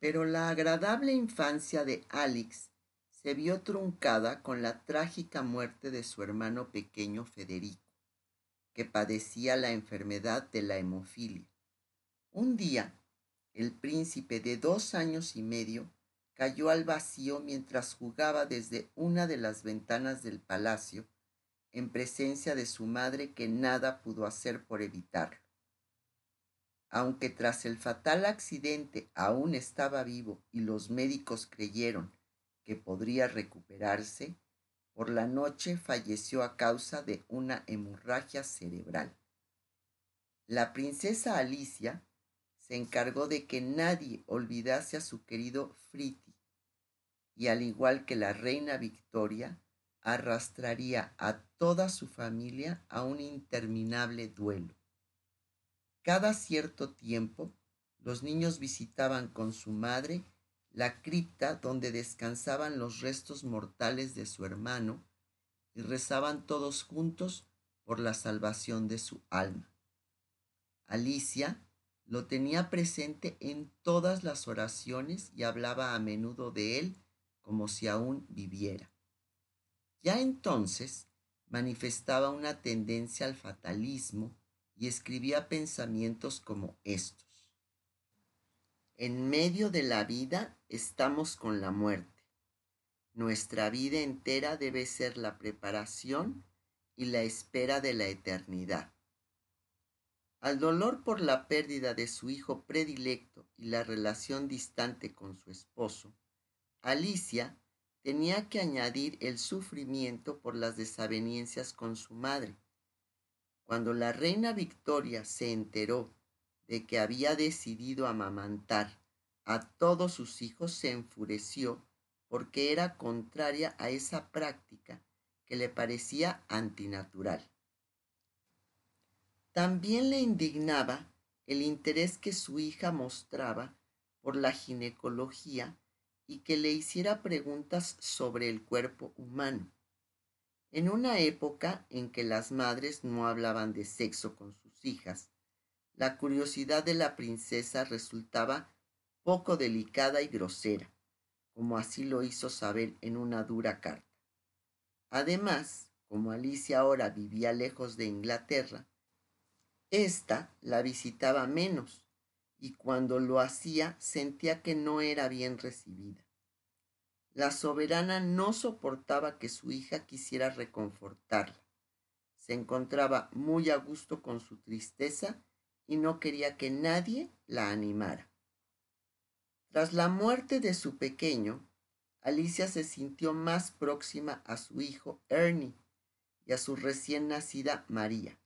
Pero la agradable infancia de Alex se vio truncada con la trágica muerte de su hermano pequeño Federico, que padecía la enfermedad de la hemofilia. Un día, el príncipe de dos años y medio cayó al vacío mientras jugaba desde una de las ventanas del palacio en presencia de su madre que nada pudo hacer por evitarlo. Aunque tras el fatal accidente aún estaba vivo y los médicos creyeron que podría recuperarse, por la noche falleció a causa de una hemorragia cerebral. La princesa Alicia se encargó de que nadie olvidase a su querido Friti, y al igual que la reina Victoria, arrastraría a toda su familia a un interminable duelo. Cada cierto tiempo, los niños visitaban con su madre la cripta donde descansaban los restos mortales de su hermano y rezaban todos juntos por la salvación de su alma. Alicia lo tenía presente en todas las oraciones y hablaba a menudo de él como si aún viviera. Ya entonces manifestaba una tendencia al fatalismo y escribía pensamientos como estos. En medio de la vida estamos con la muerte. Nuestra vida entera debe ser la preparación y la espera de la eternidad. Al dolor por la pérdida de su hijo predilecto y la relación distante con su esposo, Alicia tenía que añadir el sufrimiento por las desavenencias con su madre. Cuando la reina Victoria se enteró de que había decidido amamantar a todos sus hijos, se enfureció porque era contraria a esa práctica que le parecía antinatural. También le indignaba el interés que su hija mostraba por la ginecología y que le hiciera preguntas sobre el cuerpo humano. En una época en que las madres no hablaban de sexo con sus hijas, la curiosidad de la princesa resultaba poco delicada y grosera, como así lo hizo saber en una dura carta. Además, como Alicia ahora vivía lejos de Inglaterra, ésta la visitaba menos y cuando lo hacía sentía que no era bien recibida. La soberana no soportaba que su hija quisiera reconfortarla. Se encontraba muy a gusto con su tristeza y no quería que nadie la animara. Tras la muerte de su pequeño, Alicia se sintió más próxima a su hijo Ernie y a su recién nacida María.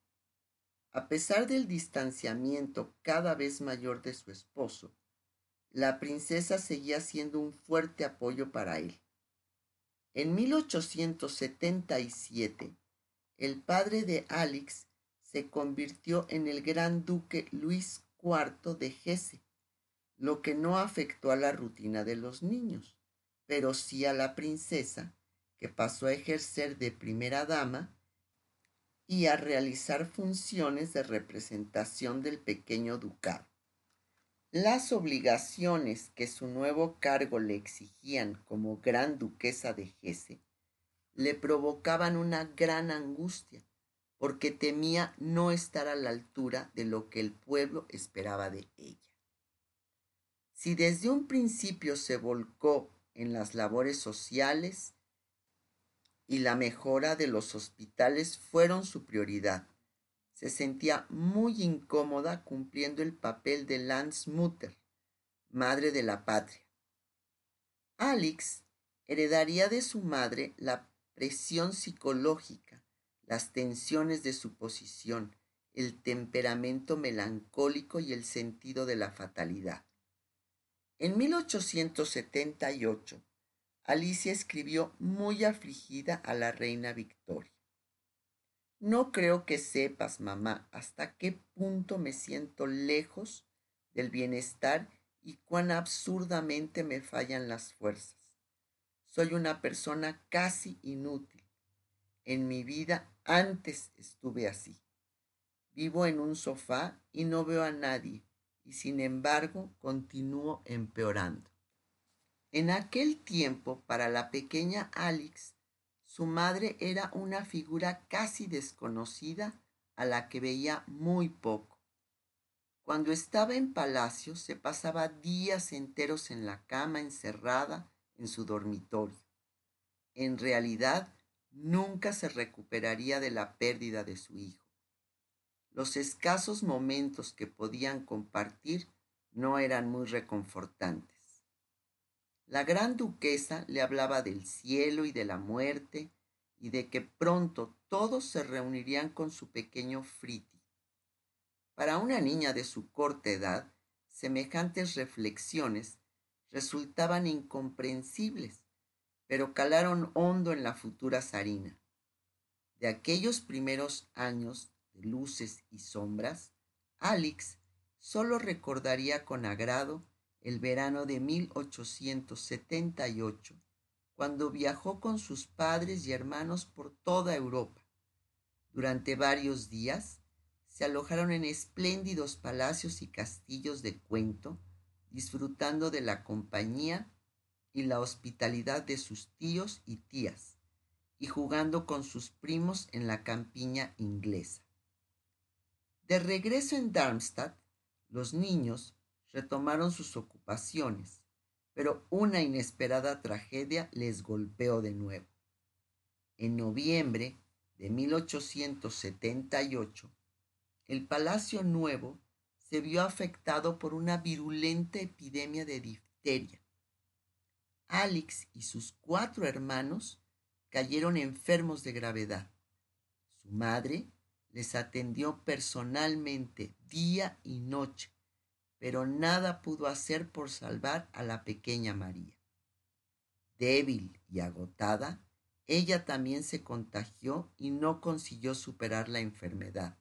A pesar del distanciamiento cada vez mayor de su esposo, la princesa seguía siendo un fuerte apoyo para él. En 1877, el padre de Alex se convirtió en el gran duque Luis IV de Hesse, lo que no afectó a la rutina de los niños, pero sí a la princesa, que pasó a ejercer de primera dama y a realizar funciones de representación del pequeño ducado. Las obligaciones que su nuevo cargo le exigían como gran duquesa de Hesse le provocaban una gran angustia, porque temía no estar a la altura de lo que el pueblo esperaba de ella. Si desde un principio se volcó en las labores sociales, y la mejora de los hospitales fueron su prioridad. Se sentía muy incómoda cumpliendo el papel de Landsmutter, madre de la patria. Alex heredaría de su madre la presión psicológica, las tensiones de su posición, el temperamento melancólico y el sentido de la fatalidad. En 1878, Alicia escribió muy afligida a la reina Victoria. No creo que sepas, mamá, hasta qué punto me siento lejos del bienestar y cuán absurdamente me fallan las fuerzas. Soy una persona casi inútil. En mi vida antes estuve así. Vivo en un sofá y no veo a nadie y sin embargo continuó empeorando. En aquel tiempo, para la pequeña Alex, su madre era una figura casi desconocida a la que veía muy poco. Cuando estaba en palacio se pasaba días enteros en la cama encerrada en su dormitorio. En realidad, nunca se recuperaría de la pérdida de su hijo. Los escasos momentos que podían compartir no eran muy reconfortantes. La gran duquesa le hablaba del cielo y de la muerte y de que pronto todos se reunirían con su pequeño Friti. Para una niña de su corta edad, semejantes reflexiones resultaban incomprensibles, pero calaron hondo en la futura zarina. De aquellos primeros años de luces y sombras, Alex solo recordaría con agrado el verano de 1878, cuando viajó con sus padres y hermanos por toda Europa. Durante varios días se alojaron en espléndidos palacios y castillos de cuento, disfrutando de la compañía y la hospitalidad de sus tíos y tías, y jugando con sus primos en la campiña inglesa. De regreso en Darmstadt, los niños retomaron sus ocupaciones, pero una inesperada tragedia les golpeó de nuevo. En noviembre de 1878, el Palacio Nuevo se vio afectado por una virulenta epidemia de difteria. Alex y sus cuatro hermanos cayeron enfermos de gravedad. Su madre les atendió personalmente día y noche pero nada pudo hacer por salvar a la pequeña María. Débil y agotada, ella también se contagió y no consiguió superar la enfermedad.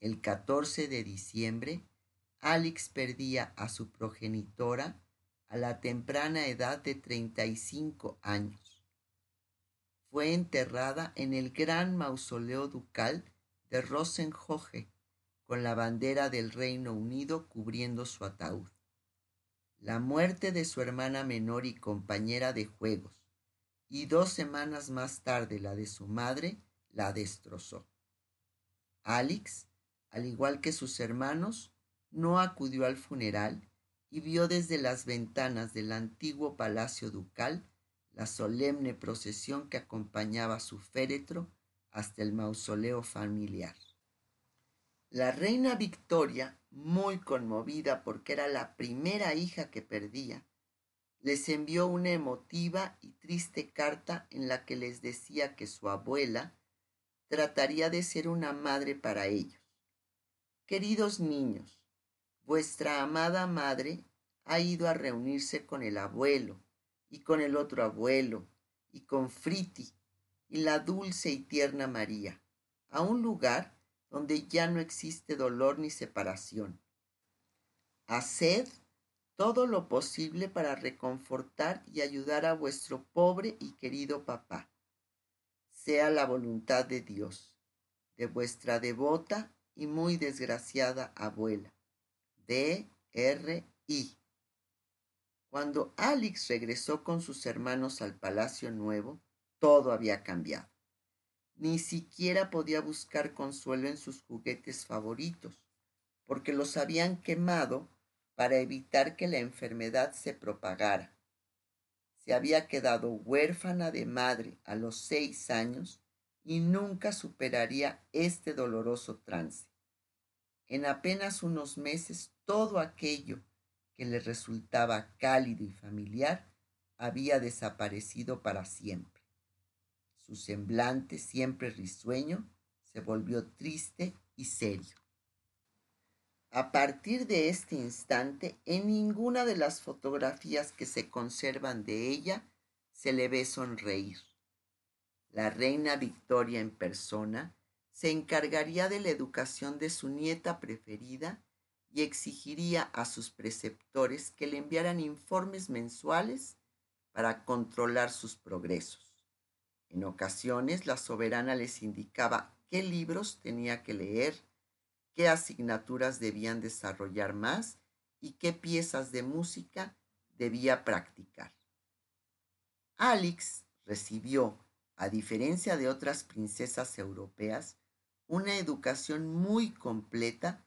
El 14 de diciembre, Alex perdía a su progenitora a la temprana edad de 35 años. Fue enterrada en el gran mausoleo ducal de Rosenhoje, con la bandera del Reino Unido cubriendo su ataúd. La muerte de su hermana menor y compañera de juegos, y dos semanas más tarde la de su madre, la destrozó. Alex, al igual que sus hermanos, no acudió al funeral y vio desde las ventanas del antiguo palacio ducal la solemne procesión que acompañaba su féretro hasta el mausoleo familiar. La reina Victoria, muy conmovida porque era la primera hija que perdía, les envió una emotiva y triste carta en la que les decía que su abuela trataría de ser una madre para ellos. Queridos niños, vuestra amada madre ha ido a reunirse con el abuelo y con el otro abuelo y con Friti y la dulce y tierna María a un lugar donde ya no existe dolor ni separación. Haced todo lo posible para reconfortar y ayudar a vuestro pobre y querido papá. Sea la voluntad de Dios, de vuestra devota y muy desgraciada abuela. D. R. I. Cuando Alex regresó con sus hermanos al Palacio Nuevo, todo había cambiado. Ni siquiera podía buscar consuelo en sus juguetes favoritos, porque los habían quemado para evitar que la enfermedad se propagara. Se había quedado huérfana de madre a los seis años y nunca superaría este doloroso trance. En apenas unos meses todo aquello que le resultaba cálido y familiar había desaparecido para siempre. Su semblante, siempre risueño, se volvió triste y serio. A partir de este instante, en ninguna de las fotografías que se conservan de ella se le ve sonreír. La reina Victoria en persona se encargaría de la educación de su nieta preferida y exigiría a sus preceptores que le enviaran informes mensuales para controlar sus progresos. En ocasiones la soberana les indicaba qué libros tenía que leer, qué asignaturas debían desarrollar más y qué piezas de música debía practicar. Alex recibió, a diferencia de otras princesas europeas, una educación muy completa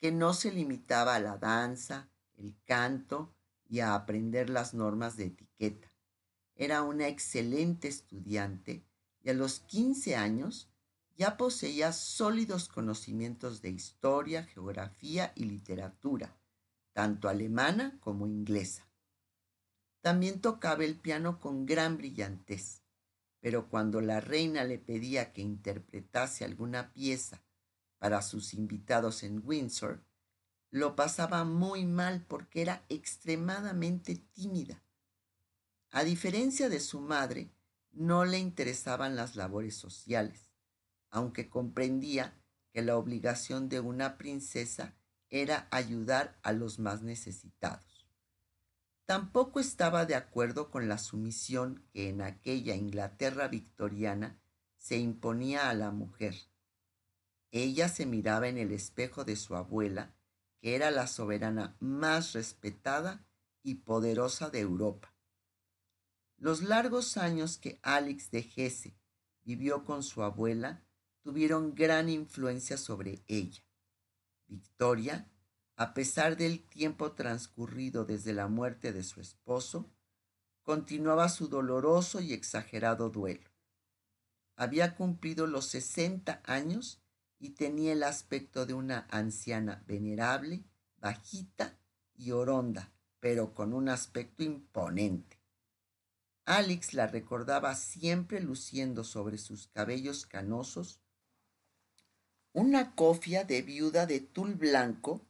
que no se limitaba a la danza, el canto y a aprender las normas de etiqueta. Era una excelente estudiante y a los 15 años ya poseía sólidos conocimientos de historia, geografía y literatura, tanto alemana como inglesa. También tocaba el piano con gran brillantez, pero cuando la reina le pedía que interpretase alguna pieza para sus invitados en Windsor, lo pasaba muy mal porque era extremadamente tímida. A diferencia de su madre, no le interesaban las labores sociales aunque comprendía que la obligación de una princesa era ayudar a los más necesitados. Tampoco estaba de acuerdo con la sumisión que en aquella Inglaterra victoriana se imponía a la mujer. Ella se miraba en el espejo de su abuela, que era la soberana más respetada y poderosa de Europa. Los largos años que Alex de Hesse vivió con su abuela tuvieron gran influencia sobre ella. Victoria, a pesar del tiempo transcurrido desde la muerte de su esposo, continuaba su doloroso y exagerado duelo. Había cumplido los sesenta años y tenía el aspecto de una anciana venerable, bajita y oronda, pero con un aspecto imponente. Alex la recordaba siempre luciendo sobre sus cabellos canosos una cofia de viuda de tul blanco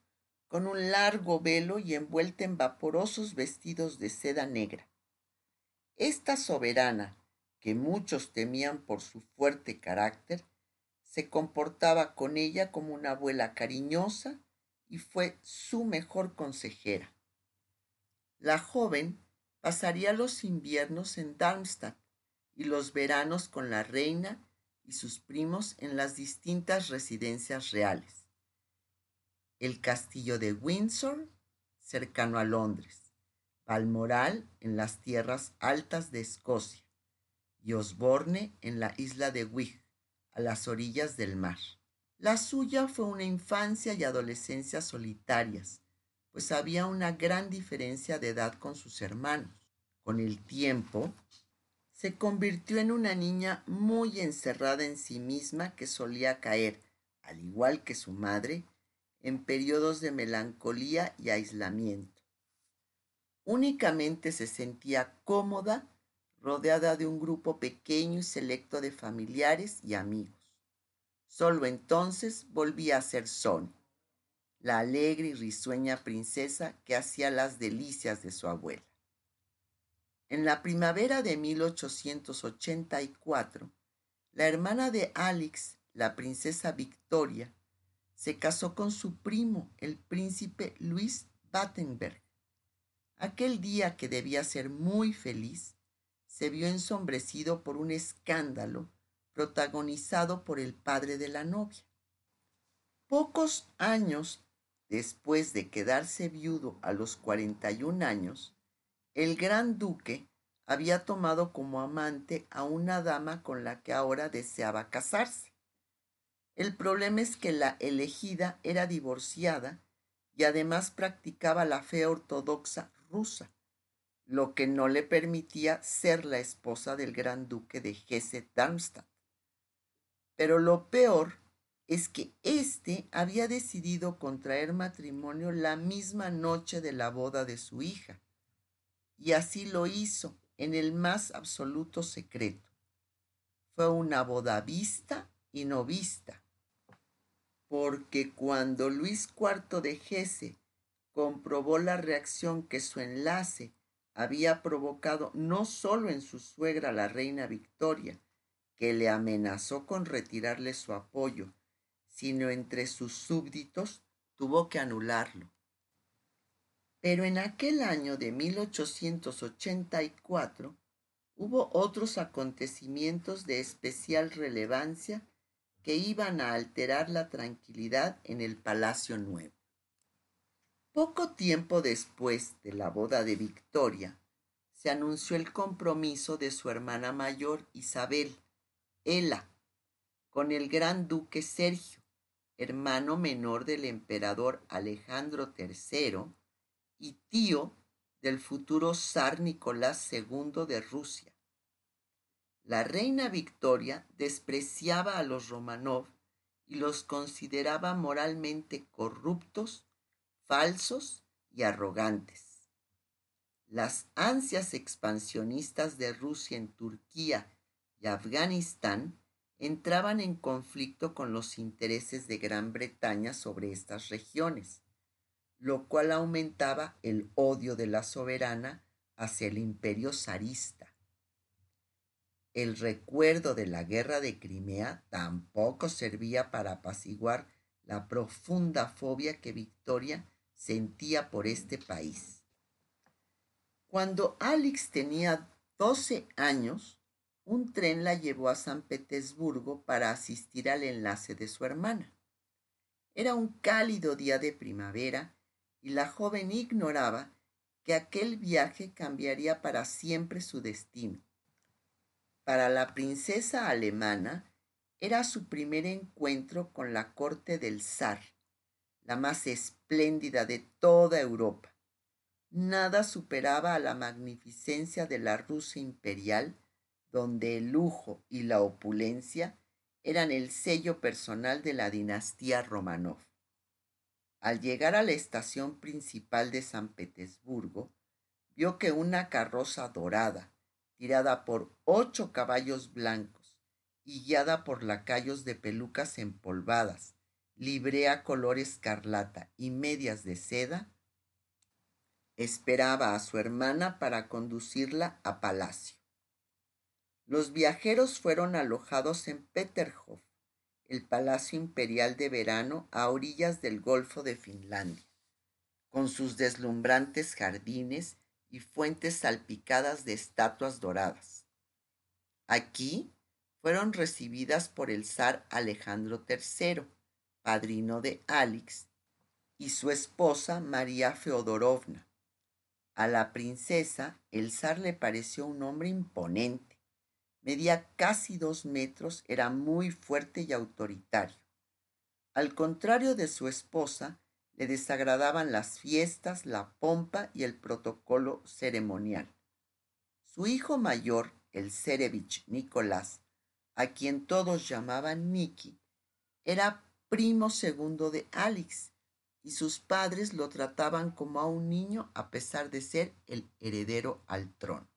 con un largo velo y envuelta en vaporosos vestidos de seda negra. Esta soberana, que muchos temían por su fuerte carácter, se comportaba con ella como una abuela cariñosa y fue su mejor consejera. La joven pasaría los inviernos en Darmstadt y los veranos con la reina y sus primos en las distintas residencias reales. El castillo de Windsor, cercano a Londres, Balmoral en las tierras altas de Escocia y Osborne en la isla de Wigg, a las orillas del mar. La suya fue una infancia y adolescencia solitarias, pues había una gran diferencia de edad con sus hermanos. Con el tiempo, se convirtió en una niña muy encerrada en sí misma que solía caer, al igual que su madre, en periodos de melancolía y aislamiento. Únicamente se sentía cómoda rodeada de un grupo pequeño y selecto de familiares y amigos. Solo entonces volvía a ser Son, la alegre y risueña princesa que hacía las delicias de su abuela. En la primavera de 1884, la hermana de Alex, la princesa Victoria, se casó con su primo, el príncipe Luis Battenberg. Aquel día que debía ser muy feliz, se vio ensombrecido por un escándalo protagonizado por el padre de la novia. Pocos años después de quedarse viudo a los 41 años, el gran duque había tomado como amante a una dama con la que ahora deseaba casarse. El problema es que la elegida era divorciada y además practicaba la fe ortodoxa rusa, lo que no le permitía ser la esposa del gran duque de Hesse-Darmstadt. Pero lo peor es que éste había decidido contraer matrimonio la misma noche de la boda de su hija y así lo hizo en el más absoluto secreto. Fue una boda vista y no vista, porque cuando Luis IV de Gese comprobó la reacción que su enlace había provocado no solo en su suegra la reina Victoria, que le amenazó con retirarle su apoyo, sino entre sus súbditos, tuvo que anularlo. Pero en aquel año de 1884 hubo otros acontecimientos de especial relevancia que iban a alterar la tranquilidad en el Palacio Nuevo. Poco tiempo después de la boda de Victoria, se anunció el compromiso de su hermana mayor Isabel, Ela, con el gran duque Sergio, hermano menor del emperador Alejandro III y tío del futuro zar Nicolás II de Rusia. La reina Victoria despreciaba a los Romanov y los consideraba moralmente corruptos falsos y arrogantes. Las ansias expansionistas de Rusia en Turquía y Afganistán entraban en conflicto con los intereses de Gran Bretaña sobre estas regiones, lo cual aumentaba el odio de la soberana hacia el imperio zarista. El recuerdo de la guerra de Crimea tampoco servía para apaciguar la profunda fobia que Victoria sentía por este país. Cuando Alex tenía 12 años, un tren la llevó a San Petersburgo para asistir al enlace de su hermana. Era un cálido día de primavera y la joven ignoraba que aquel viaje cambiaría para siempre su destino. Para la princesa alemana era su primer encuentro con la corte del zar la más espléndida de toda Europa. Nada superaba a la magnificencia de la Rusia imperial, donde el lujo y la opulencia eran el sello personal de la dinastía Romanov. Al llegar a la estación principal de San Petersburgo, vio que una carroza dorada, tirada por ocho caballos blancos y guiada por lacayos de pelucas empolvadas, librea color escarlata y medias de seda, esperaba a su hermana para conducirla a palacio. Los viajeros fueron alojados en Peterhof, el palacio imperial de verano a orillas del Golfo de Finlandia, con sus deslumbrantes jardines y fuentes salpicadas de estatuas doradas. Aquí fueron recibidas por el zar Alejandro III, padrino de Alex, y su esposa María Feodorovna. A la princesa el zar le pareció un hombre imponente. Medía casi dos metros, era muy fuerte y autoritario. Al contrario de su esposa, le desagradaban las fiestas, la pompa y el protocolo ceremonial. Su hijo mayor, el Cerevich Nicolás, a quien todos llamaban Niki, era primo segundo de Alex, y sus padres lo trataban como a un niño a pesar de ser el heredero al trono.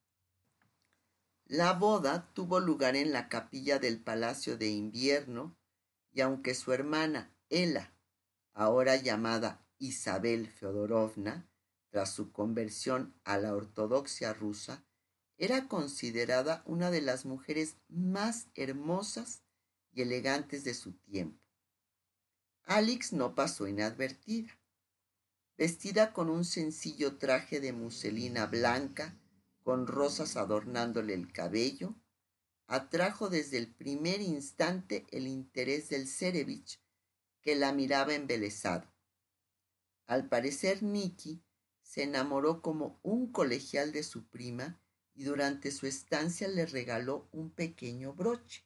La boda tuvo lugar en la capilla del Palacio de Invierno y aunque su hermana Ela, ahora llamada Isabel Feodorovna, tras su conversión a la ortodoxia rusa, era considerada una de las mujeres más hermosas y elegantes de su tiempo. Alex no pasó inadvertida. Vestida con un sencillo traje de muselina blanca, con rosas adornándole el cabello, atrajo desde el primer instante el interés del Cerevich, que la miraba embelesado. Al parecer, Nicky se enamoró como un colegial de su prima y durante su estancia le regaló un pequeño broche.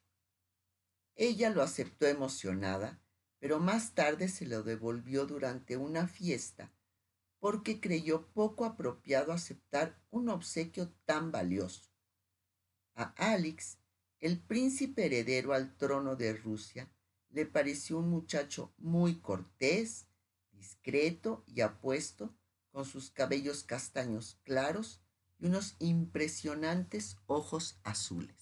Ella lo aceptó emocionada pero más tarde se lo devolvió durante una fiesta porque creyó poco apropiado aceptar un obsequio tan valioso. A Alex, el príncipe heredero al trono de Rusia, le pareció un muchacho muy cortés, discreto y apuesto, con sus cabellos castaños claros y unos impresionantes ojos azules.